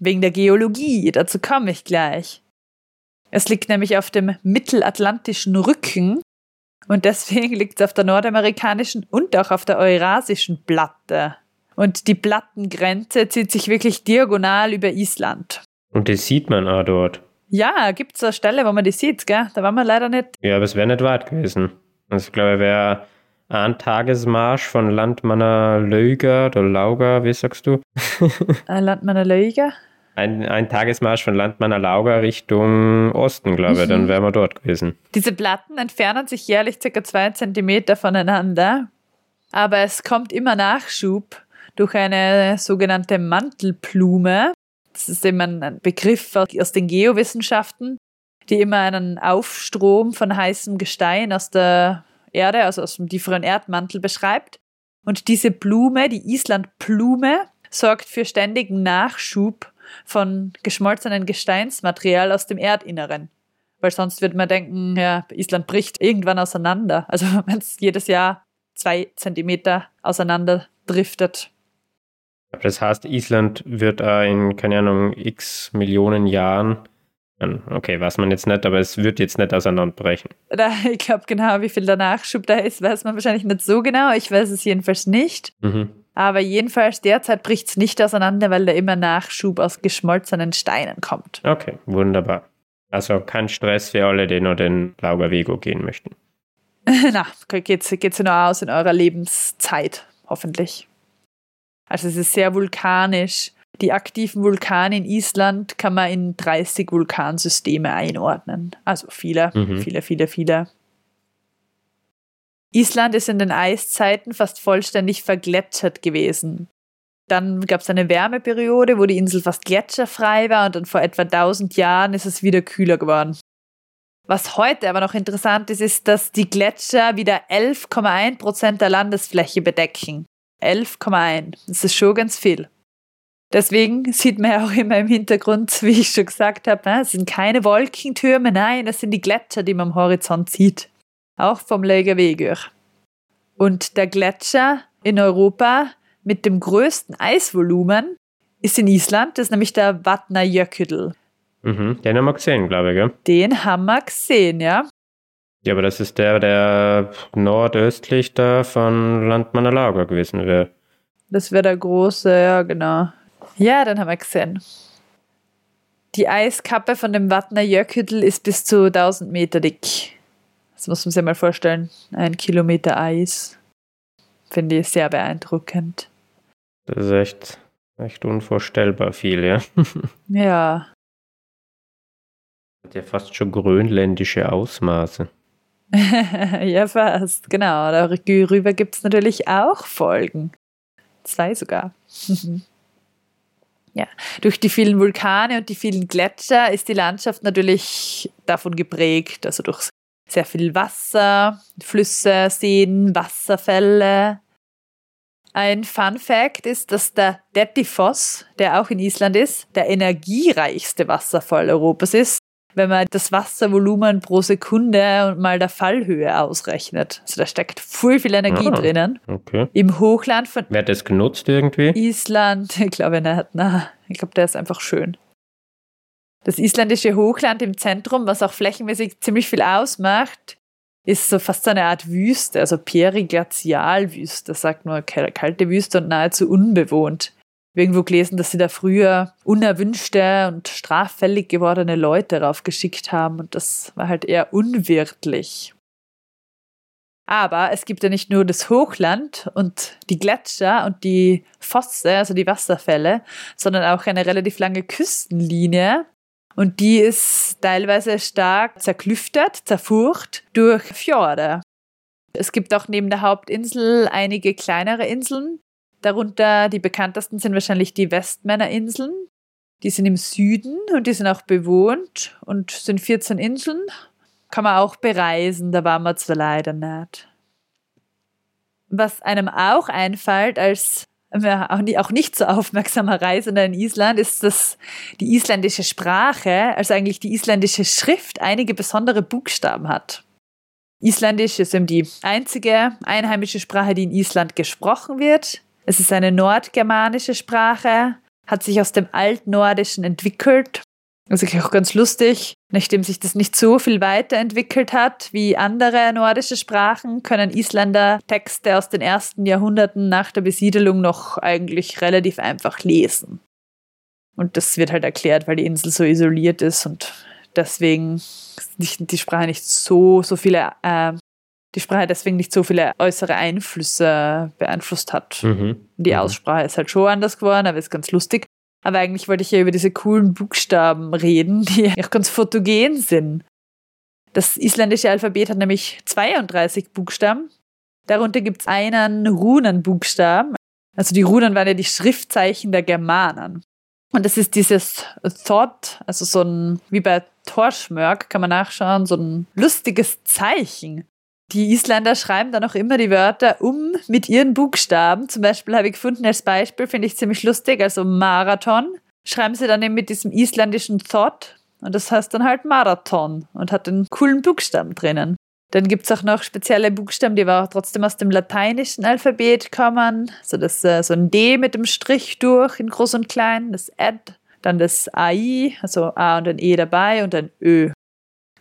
wegen der Geologie. Dazu komme ich gleich. Es liegt nämlich auf dem mittelatlantischen Rücken und deswegen <laughs> liegt es auf der nordamerikanischen und auch auf der eurasischen Platte. Und die Plattengrenze zieht sich wirklich diagonal über Island. und das sieht man auch dort. Ja, gibt es eine Stelle, wo man die sieht, gell? Da waren wir leider nicht. Ja, aber es wäre nicht weit gewesen. Also ich glaube, wäre ein Tagesmarsch von Landmanner Löger oder Lauger, wie sagst du? <laughs> Äh, Land meiner Lüge. Ein, ein Tagesmarsch von Landmanner Lauger Richtung Osten, glaube ich, dann Mhm. wären wir dort gewesen. Diese Platten entfernen sich jährlich circa zwei Zentimeter voneinander, aber es kommt immer Nachschub durch eine sogenannte Mantelblume. Das ist eben ein Begriff aus den Geowissenschaften, die immer einen Aufstrom von heißem Gestein aus der Erde, also aus dem tieferen Erdmantel beschreibt. Und diese Blume, die Islandblume, sorgt für ständigen Nachschub von geschmolzenem Gesteinsmaterial aus dem Erdinneren. Weil sonst würde man denken, ja, Island bricht irgendwann auseinander. Also <laughs> wenn es jedes Jahr zwei Zentimeter auseinander driftet. Das heißt, Island wird auch in, keine Ahnung, x Millionen Jahren, okay, weiß man jetzt nicht, aber es wird jetzt nicht auseinanderbrechen. <laughs> Ich glaube genau, wie viel der Nachschub da ist, weiß man wahrscheinlich nicht so genau. Ich weiß es jedenfalls nicht. Mhm. Aber jedenfalls derzeit bricht es nicht auseinander, weil da immer Nachschub aus geschmolzenen Steinen kommt. Okay, wunderbar. Also kein Stress für alle, die noch den Laugerwego gehen möchten. <laughs> Na, geht's, geht's ja noch aus in eurer Lebenszeit, hoffentlich. Also es ist sehr vulkanisch. Die aktiven Vulkane in Island kann man in 30 Vulkansysteme einordnen. Also viele, Mhm. viele, viele, viele. Island ist in den Eiszeiten fast vollständig vergletschert gewesen. Dann gab es eine Wärmeperiode, wo die Insel fast gletscherfrei war und dann vor etwa 1000 Jahren ist es wieder kühler geworden. Was heute aber noch interessant ist, ist, dass die Gletscher wieder 11,1 Prozent der Landesfläche bedecken. 11,1. Das ist schon ganz viel. Deswegen sieht man ja auch immer im Hintergrund, <laughs> wie ich schon gesagt habe, ne, es sind keine Wolkentürme, nein, es sind die Gletscher, die man am Horizont sieht. Auch vom Lägerweger. Und der Gletscher in Europa mit dem größten Eisvolumen ist in Island, das ist nämlich der Vatnajökull. Mhm. Den haben wir gesehen, glaube ich, gell? Den haben wir gesehen, ja. Ja, aber das ist der, der nordöstlich da von Landmanner Lager gewesen wäre. Das wäre der große, ja, genau. Ja, den haben wir gesehen. Die Eiskappe von dem Vatnajökull ist bis zu 1000 Meter dick. Das muss man sich mal vorstellen. Ein Kilometer Eis. Finde ich sehr beeindruckend. Das ist echt, echt unvorstellbar viel, ja. <laughs> Ja. Hat ja fast schon grönländische Ausmaße. <laughs> ja, fast, genau. Darüber gibt es natürlich auch Folgen. Zwei sogar. <laughs> ja, durch die vielen Vulkane und die vielen Gletscher ist die Landschaft natürlich davon geprägt, also durch sehr viel Wasser, Flüsse, Seen, Wasserfälle. Ein Fun Fact ist, dass der Dettifoss, der auch in Island ist, der energiereichste Wasserfall Europas ist wenn man das Wasservolumen pro Sekunde und mal der Fallhöhe ausrechnet. Also da steckt voll viel Energie ah, drinnen. Okay. Im Hochland von. Wer hat das genutzt irgendwie? Island, <laughs> ich glaube nicht. Na, ich glaube, der ist einfach schön. Das isländische Hochland im Zentrum, was auch flächenmäßig ziemlich viel ausmacht, ist so fast so eine Art Wüste, also Periglazialwüste, sagt man, kalte Wüste und nahezu unbewohnt irgendwo gelesen, dass sie da früher unerwünschte und straffällig gewordene Leute raufgeschickt haben und das war halt eher unwirtlich. Aber es gibt ja nicht nur das Hochland und die Gletscher und die Fosse, also die Wasserfälle, sondern auch eine relativ lange Küstenlinie. Und die ist teilweise stark zerklüftet, zerfurcht durch Fjorde. Es gibt auch neben der Hauptinsel einige kleinere Inseln, Darunter die bekanntesten sind wahrscheinlich die Westmännerinseln. Die sind im Süden und die sind auch bewohnt und sind 14 Inseln. Kann man auch bereisen, da waren wir zwar leider nicht. Was einem auch einfällt als auch nicht so aufmerksamer Reisender in Island, ist, dass die isländische Sprache, also eigentlich die isländische Schrift, einige besondere Buchstaben hat. Isländisch ist eben die einzige einheimische Sprache, die in Island gesprochen wird. Es ist eine nordgermanische Sprache, hat sich aus dem Altnordischen entwickelt. Also auch ganz lustig, nachdem sich das nicht so viel weiterentwickelt hat wie andere nordische Sprachen, können Isländer Texte aus den ersten Jahrhunderten nach der Besiedelung noch eigentlich relativ einfach lesen. Und das wird halt erklärt, weil die Insel so isoliert ist und deswegen die Sprache nicht so, so viele äh, die Sprache deswegen nicht so viele äußere Einflüsse beeinflusst hat. Mhm. Die mhm. Aussprache ist halt schon anders geworden, aber ist ganz lustig. Aber eigentlich wollte ich ja über diese coolen Buchstaben reden, die <laughs> auch ganz fotogen sind. Das isländische Alphabet hat nämlich 32 Buchstaben. Darunter gibt es einen Runenbuchstaben. Also die Runen waren ja die Schriftzeichen der Germanen. Und das ist dieses Thought, also so ein, wie bei Torschmörk kann man nachschauen, so ein lustiges Zeichen. Die Isländer schreiben dann auch immer die Wörter um mit ihren Buchstaben. Zum Beispiel habe ich gefunden als Beispiel, finde ich ziemlich lustig, also Marathon. Schreiben sie dann eben mit diesem isländischen Thought und das heißt dann halt Marathon und hat einen coolen Buchstaben drinnen. Dann gibt es auch noch spezielle Buchstaben, die aber auch trotzdem aus dem lateinischen Alphabet kommen. So, das, äh, so ein D mit dem Strich durch in groß und klein, das Ad, dann das AI, also A und ein E dabei und ein Ö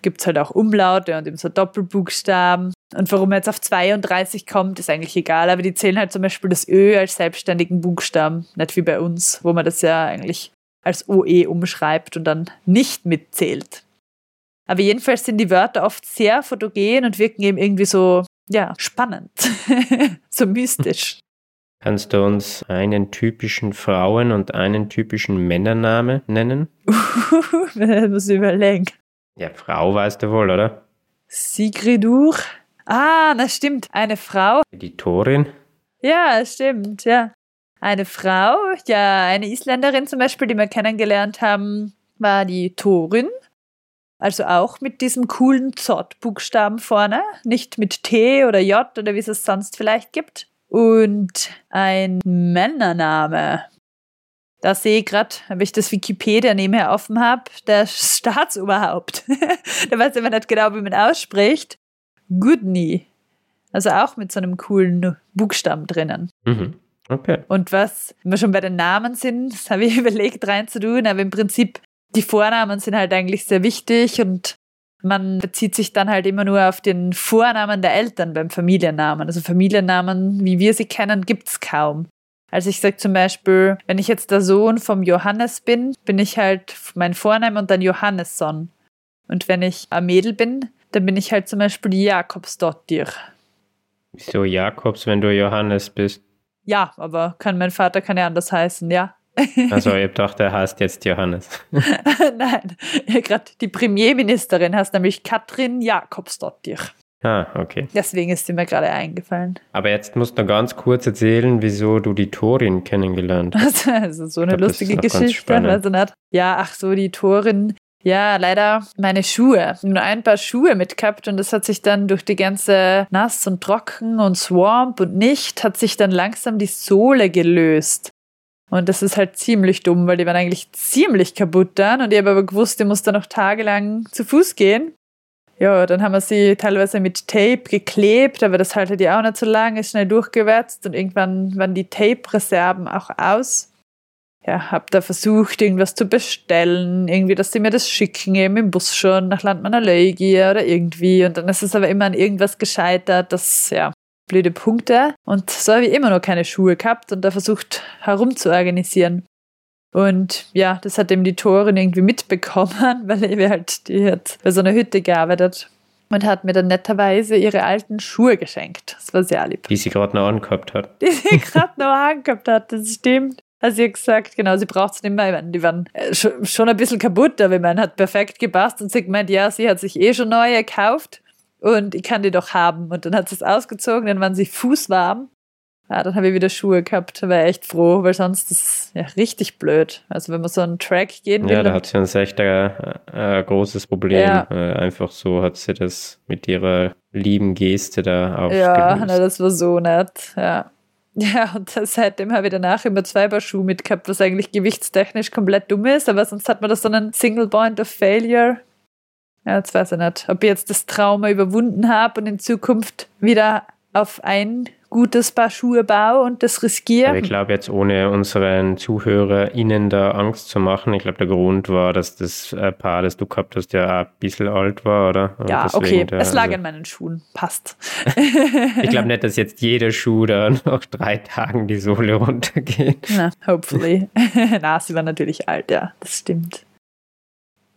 gibt es halt auch Umlaute und eben so Doppelbuchstaben. Und warum er jetzt auf 32 kommt, ist eigentlich egal, aber die zählen halt zum Beispiel das Ö als selbstständigen Buchstaben, nicht wie bei uns, wo man das ja eigentlich als OE umschreibt und dann nicht mitzählt. Aber jedenfalls sind die Wörter oft sehr fotogen und wirken eben irgendwie so, ja, spannend, <laughs> so mystisch. Kannst du uns einen typischen Frauen- und einen typischen Männername nennen? das <laughs> muss ich überlegen. Ja, Frau weißt du wohl, oder? Sigridur. Ah, das stimmt. Eine Frau. Die Torin. Ja, stimmt, ja. Eine Frau, ja, eine Isländerin zum Beispiel, die wir kennengelernt haben, war die Torin. Also auch mit diesem coolen Zott-Buchstaben vorne. Nicht mit T oder J oder wie es es sonst vielleicht gibt. Und ein Männername. Da sehe ich gerade, habe ich das Wikipedia nebenher offen habe, der Staatsoberhaupt. <laughs> da weiß ich aber nicht genau, wie man ausspricht. Goodney. Also auch mit so einem coolen Buchstaben drinnen. Mhm. Okay. Und was, wenn wir schon bei den Namen sind, das habe ich <laughs> überlegt reinzutun, aber im Prinzip, die Vornamen sind halt eigentlich sehr wichtig und man bezieht sich dann halt immer nur auf den Vornamen der Eltern beim Familiennamen. Also Familiennamen, wie wir sie kennen, gibt es kaum. Also ich sage zum Beispiel, wenn ich jetzt der Sohn vom Johannes bin, bin ich halt mein Vorname und dann Johannesson. Und wenn ich ein Mädel bin, dann bin ich halt zum Beispiel Jakobsdottir. Wieso Jakobs, wenn du Johannes bist? Ja, aber kann mein Vater kann ja anders heißen, ja. <laughs> Also ich dachte, er heißt jetzt Johannes. <laughs> Nein, <laughs> gerade die Premierministerin heißt nämlich Katrin Jakobsdottir. Ah, okay. Deswegen ist sie mir gerade eingefallen. Aber jetzt musst du ganz kurz erzählen, wieso du die Torin kennengelernt hast. <laughs> Also so eine glaub, lustige Geschichte. Also nicht, ja, ach so, die Torin. Ja, leider meine Schuhe. Nur ein paar Schuhe mitgehabt und das hat sich dann durch die ganze Nass und Trocken und Swamp und nicht, hat sich dann langsam die Sohle gelöst. Und das ist halt ziemlich dumm, weil die waren eigentlich ziemlich kaputt dann und ich habe aber gewusst, ich muss da noch tagelang zu Fuß gehen. Ja, dann haben wir sie teilweise mit Tape geklebt, aber das haltet ja auch nicht so lange, ist schnell durchgewetzt und irgendwann waren die Tape-Reserven auch aus. Ja, hab da versucht, irgendwas zu bestellen, irgendwie, dass sie mir das schicken, eben im Bus schon nach Landmannerleugie oder irgendwie. Und dann ist es aber immer an irgendwas gescheitert, das, ja, blöde Punkte. Und so habe ich immer noch keine Schuhe gehabt und da versucht herumzuorganisieren. Und ja, das hat eben die Torin irgendwie mitbekommen, <laughs> weil ich halt, die hat bei so einer Hütte gearbeitet und hat mir dann netterweise ihre alten Schuhe geschenkt. Das war sehr lieb. Die sie gerade noch angehabt hat. Die sie <laughs> gerade noch angehabt hat, das stimmt. Also sie hat gesagt, genau, sie braucht es nicht mehr. Ich meine, die waren äh, schon, schon ein bisschen kaputt, aber ich meine, hat perfekt gepasst und sie hat gemeint, ja, sie hat sich eh schon neue gekauft und ich kann die doch haben. Und dann hat sie es ausgezogen, dann waren sie fußwarm. Ja, dann habe ich wieder Schuhe gehabt, war echt froh, weil sonst ist es ja richtig blöd. Also wenn man so einen Track gehen will, Ja, da hat sie uns echt ein, ein großes Problem. Ja. Äh, Einfach so hat sie das mit ihrer lieben Geste da Ja, aufgelöst. na, das war so nett. Ja. <laughs> Ja, und seitdem habe ich danach immer zwei Paar Schuhe mitgehabt, was eigentlich gewichtstechnisch komplett dumm ist, aber sonst hat man das so einen Single Point of Failure. Ja, jetzt weiß ich nicht, ob ich jetzt das Trauma überwunden habe und in Zukunft wieder auf ein gutes Paar Schuhe baue und das riskiere. Aber ich glaube jetzt, ohne unseren ZuhörerInnen da Angst zu machen, ich glaube, der Grund war, dass das äh, Paar, das du gehabt hast, ja ein bisschen alt war, oder? Und ja, deswegen okay, da- es lag also- an meinen Schuhen. Passt. <laughs> Ich glaube nicht, dass jetzt jeder Schuh da <laughs> nach drei Tagen die Sohle runtergeht. Na, hopefully. <laughs> Na, sie war natürlich alt, ja, das stimmt.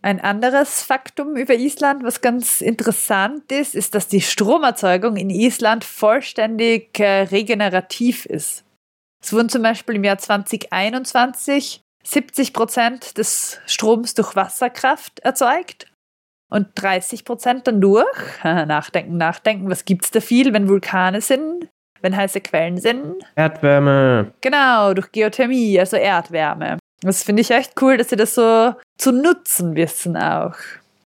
Ein anderes Faktum über Island, was ganz interessant ist, ist, dass die Stromerzeugung in Island vollständig äh, regenerativ ist. Es wurden zum Beispiel im Jahr 2021 70 Prozent des Stroms durch Wasserkraft erzeugt und 30 Prozent dann durch. <laughs> Nachdenken, nachdenken, was gibt's da viel, wenn Vulkane sind, wenn heiße Quellen sind? Erdwärme. Genau, durch Geothermie, also Erdwärme. Das finde ich echt cool, dass sie das so zu nutzen wissen auch.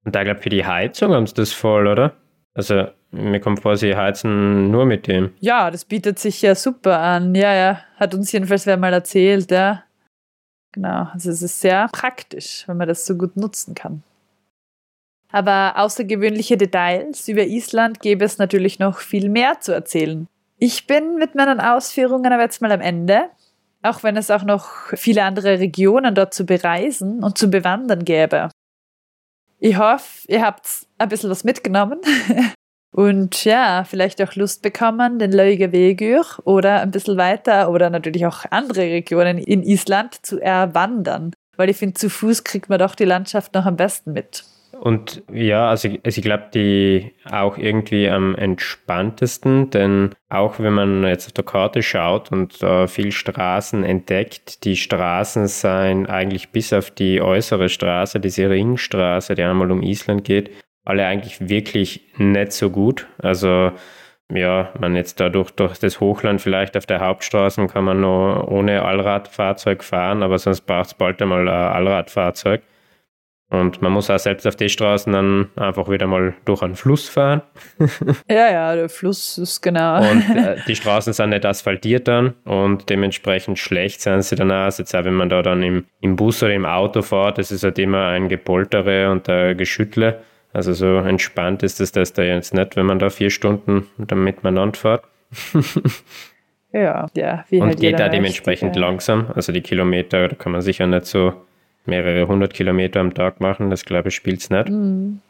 Und da glaube ich, für die Heizung haben sie das voll, oder? Also, mir kommt vor, sie heizen nur mit dem. Ja, das bietet sich ja super an. Ja, ja, hat uns jedenfalls wer mal erzählt, ja. Genau, also es ist sehr praktisch, wenn man das so gut nutzen kann. Aber außergewöhnliche Details über Island gäbe es natürlich noch viel mehr zu erzählen. Ich bin mit meinen Ausführungen aber jetzt mal am Ende, auch wenn es auch noch viele andere Regionen dort zu bereisen und zu bewandern gäbe. Ich hoffe, ihr habt ein bisschen was mitgenommen <laughs> und ja, vielleicht auch Lust bekommen, den Leuger Vegur oder ein bisschen weiter oder natürlich auch andere Regionen in Island zu erwandern. Weil ich finde, zu Fuß kriegt man doch die Landschaft noch am besten mit. Und ja, also, ich- also ich glaube, die auch irgendwie am entspanntesten, denn auch wenn man jetzt auf der Karte schaut und äh, viel Straßen entdeckt, die Straßen seien eigentlich bis auf die äußere Straße, diese Ringstraße, die einmal um Island geht, alle eigentlich wirklich nicht so gut. Also ja, man jetzt dadurch durch das Hochland vielleicht auf der Hauptstraße kann man noch ohne Allradfahrzeug fahren, aber sonst braucht es bald einmal ein Allradfahrzeug. Und man muss auch selbst auf die Straßen dann einfach wieder mal durch einen Fluss fahren. <laughs> Ja, ja, der Fluss ist genau. Und äh, <laughs> die Straßen sind nicht asphaltiert dann und dementsprechend schlecht sind sie dann auch. Also jetzt auch wenn man da dann im, im Bus oder im Auto fährt, das ist halt immer ein Gepoltere und ein Geschüttle. Also so entspannt ist das, das da jetzt nicht, wenn man da vier Stunden dann miteinander fährt. <laughs> ja, ja, wie Und halt geht da dementsprechend ja. langsam. Also die Kilometer, da kann man sicher nicht so mehrere hundert Kilometer am Tag machen. Das glaube ich spielt es nicht. Mhm.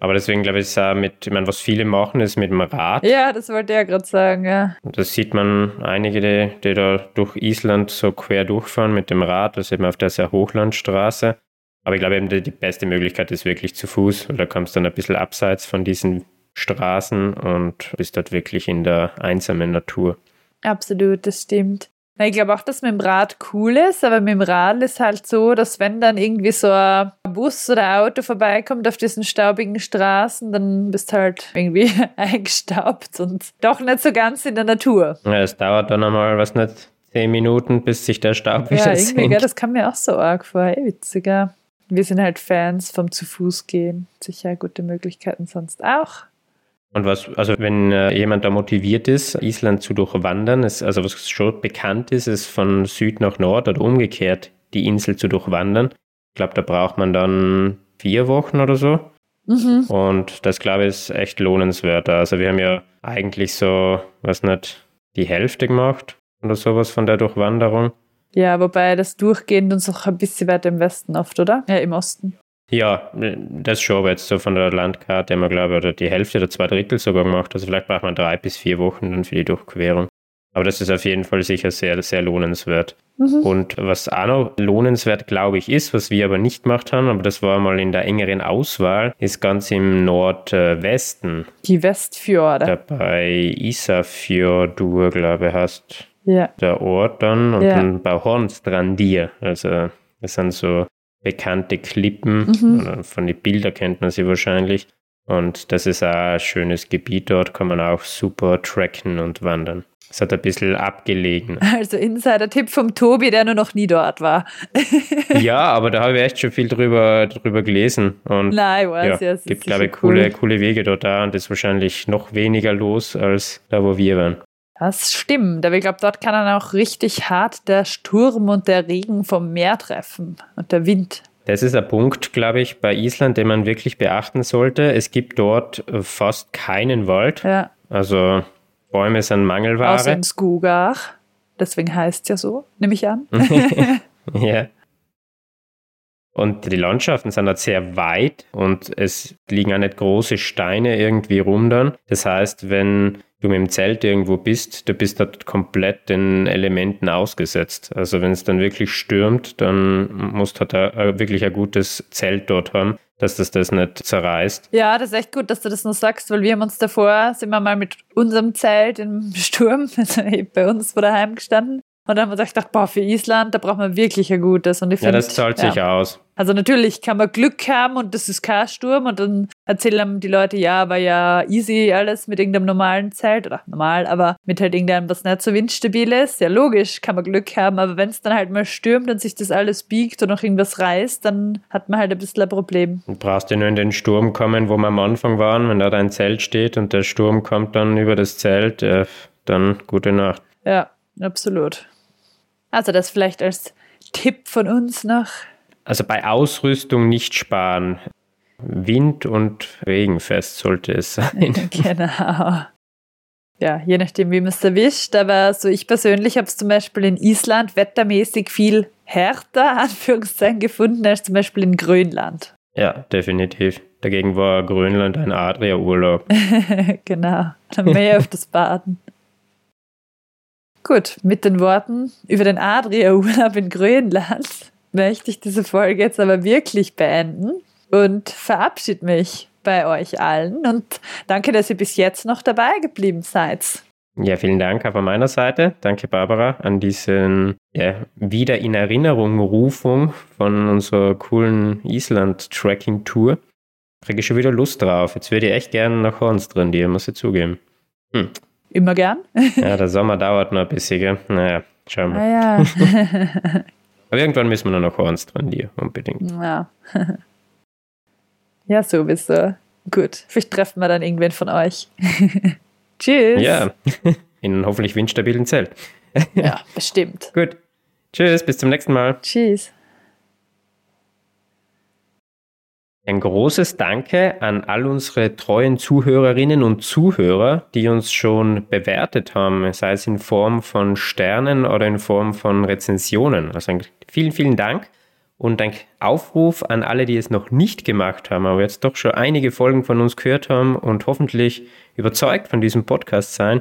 Aber deswegen glaube ich, ist auch mit, ich meine, was viele machen, ist mit dem Rad. Ja, das wollte ich ja gerade sagen, ja. Das sieht man einige, die, die da durch Island so quer durchfahren mit dem Rad. Das sieht man auf der sehr Hochlandstraße. Aber ich glaube eben, die, die beste Möglichkeit ist wirklich zu Fuß, weil da kommst du dann ein bisschen abseits von diesen Straßen und bist dort wirklich in der einsamen Natur. Absolut, das stimmt. Na, ich glaube auch, dass mit dem Rad cool ist, aber mit dem Rad ist halt so, dass wenn dann irgendwie so ein Bus oder Auto vorbeikommt auf diesen staubigen Straßen, dann bist du halt irgendwie <laughs> eingestaubt und doch nicht so ganz in der Natur. Ja, es dauert dann einmal, was nicht, zehn Minuten, bis sich der Staub wieder Ja, irgendwie, senkt. gell, das kam mir auch so arg vor. Ey, witziger. Wir sind halt Fans vom zu Fuß gehen. Sicher gute Möglichkeiten sonst auch. Und was, also wenn äh, jemand da motiviert ist, Island zu durchwandern, ist, also was schon bekannt ist, ist von Süd nach Nord oder umgekehrt die Insel zu durchwandern. Ich glaube, da braucht man dann vier Wochen oder so. Mhm. Und das, glaube ich, ist echt lohnenswert. Also wir haben ja eigentlich so, was nicht, die Hälfte gemacht oder sowas von der Durchwanderung. Ja, wobei das durchgehend uns auch ein bisschen weiter im Westen oft, oder? Ja, im Osten. Ja, das schon, aber jetzt so von der Landkarte haben wir, glaube ich, oder die Hälfte oder zwei Drittel sogar gemacht. Also vielleicht braucht man drei bis vier Wochen dann für die Durchquerung. Aber das ist auf jeden Fall sicher sehr, sehr lohnenswert. Mhm. Und was auch noch lohnenswert, glaube ich, ist, was wir aber nicht gemacht haben, aber das war mal in der engeren Auswahl, ist ganz im Nordwesten. Die Westfjorde. Dabei Isafjordur, glaube ich, heißt Ja. der Ort dann und Ja. dann bei Hornstrandir. Also das sind so bekannte Klippen. Mhm. Von den Bildern kennt man sie wahrscheinlich. Und das ist auch ein schönes Gebiet. Dort kann man auch super tracken und wandern. Es hat ein bisschen abgelegen. <laughs> Also Insider-Tipp vom Tobi, der nur noch nie dort war. <laughs> ja, aber da habe ich echt schon viel drüber, drüber gelesen. Und Nein, ich weiß ja, ja. es gibt, glaube ich, cool. coole, coole Wege dort da und ist wahrscheinlich noch weniger los als da, wo wir waren. Das stimmt, aber ich glaube, dort kann dann auch richtig hart der Sturm und der Regen vom Meer treffen und der Wind. Das ist ein Punkt, glaube ich, bei Island, den man wirklich beachten sollte. Es gibt dort äh, fast keinen Wald. Ja, Also Bäume sind außer Mangelware. in Skugach. Deswegen heißt es ja so, nehme ich an. <laughs> <laughs> ja. Und die Landschaften sind halt sehr weit und es liegen auch nicht große Steine irgendwie rum dann. Das heißt, wenn du mit dem Zelt irgendwo bist, du bist dort komplett den Elementen ausgesetzt. Also wenn es dann wirklich stürmt, dann musst du halt ein- wirklich ein gutes Zelt dort haben, dass das das nicht zerreißt. Ja, das ist echt gut, dass du das noch sagst, weil wir haben uns davor, sind wir mal mit unserem Zelt im Sturm, <laughs> also bei uns vor daheim gestanden. Und dann haben wir gedacht, boah, für Island, da braucht man wirklich ein gutes. Und ich Ja, find, das zahlt sich ja. aus. Also natürlich kann man Glück haben und das ist kein Sturm und dann erzählen die Leute, ja, war ja easy alles mit irgendeinem normalen Zelt oder normal, aber mit halt irgendeinem, was nicht so windstabil ist. Ja, logisch, kann man Glück haben, aber wenn es dann halt mal stürmt und sich das alles biegt und noch irgendwas reißt, dann hat man halt ein bisschen ein Problem. Du brauchst ja nur in den Sturm kommen, wo wir am Anfang waren, wenn da dein Zelt steht und der Sturm kommt dann über das Zelt, äh, dann gute Nacht. Ja, absolut. Also das vielleicht als Tipp von uns noch. Also bei Ausrüstung nicht sparen. Wind- und regenfest sollte es sein. <laughs> <laughs> genau. Ja, je nachdem, wie man es erwischt. Aber so ich persönlich habe es zum Beispiel in Island wettermäßig viel härter, <laughs> Anführungszeichen, gefunden als zum Beispiel in Grönland. Ja, definitiv. Dagegen war Grönland ein Adria-Urlaub. genau. Dann mehr auf das Baden. Gut, mit den Worten über den Adria-Urlaub <laughs> in Grönland möchte ich diese Folge jetzt aber wirklich beenden und verabschiede mich bei euch allen und danke, dass ihr bis jetzt noch dabei geblieben seid. Ja, vielen Dank auch von meiner Seite. Danke, Barbara, an diesen ja, wieder in Erinnerung Rufung von unserer coolen Island-Tracking-Tour. Kriege ich schon wieder Lust drauf. Jetzt würde ich echt gerne nach Hornstrandir, muss ich zugeben. Hm. Immer gern. <laughs> Ja, der Sommer dauert noch ein bisschen, gell? Naja, schauen wir. Ah ja. <laughs> Aber irgendwann müssen wir noch nach Hornstrandir, unbedingt. ja. <laughs> ja, sowieso. Gut. Vielleicht treffen wir dann irgendwen von euch. Tschüss. Ja, in einem hoffentlich windstabilen Zelt. ja, bestimmt. Gut. Tschüss, bis zum nächsten Mal. Tschüss. Ein großes Danke an all unsere treuen Zuhörerinnen und Zuhörer, die uns schon bewertet haben, sei es in Form von Sternen oder in Form von Rezensionen. Also vielen, vielen Dank und ein Aufruf an alle, die es noch nicht gemacht haben, aber jetzt doch schon einige Folgen von uns gehört haben und hoffentlich überzeugt von diesem Podcast sein.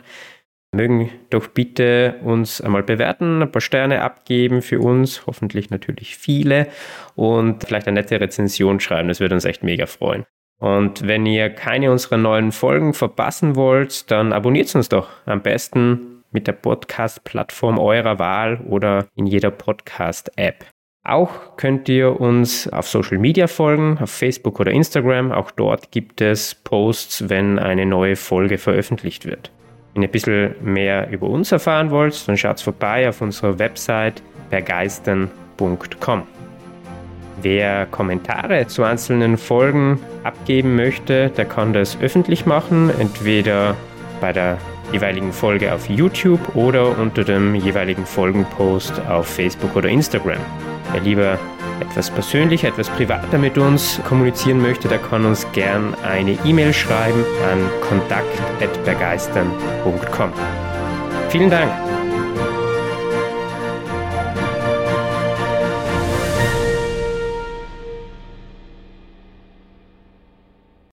Mögen doch bitte uns einmal bewerten, ein paar Sterne abgeben für uns, hoffentlich natürlich viele und vielleicht eine nette Rezension schreiben, das würde uns echt mega freuen. Und wenn ihr keine unserer neuen Folgen verpassen wollt, dann abonniert uns doch am besten mit der Podcast-Plattform eurer Wahl oder in jeder Podcast-App. Auch könnt ihr uns auf Social Media folgen, auf Facebook oder Instagram. Auch dort gibt es Posts, wenn eine neue Folge veröffentlicht wird. Wenn ihr ein bisschen mehr über uns erfahren wollt, dann schaut vorbei auf unserer Website begeistern.com. Wer Kommentare zu einzelnen Folgen abgeben möchte, der kann das öffentlich machen, entweder bei der jeweiligen Folge auf YouTube oder unter dem jeweiligen Folgenpost auf Facebook oder Instagram. Wer lieber etwas persönlicher, etwas privater mit uns kommunizieren möchte, der kann uns gern eine E-Mail schreiben an kontakt.begeistern.com. Vielen Dank!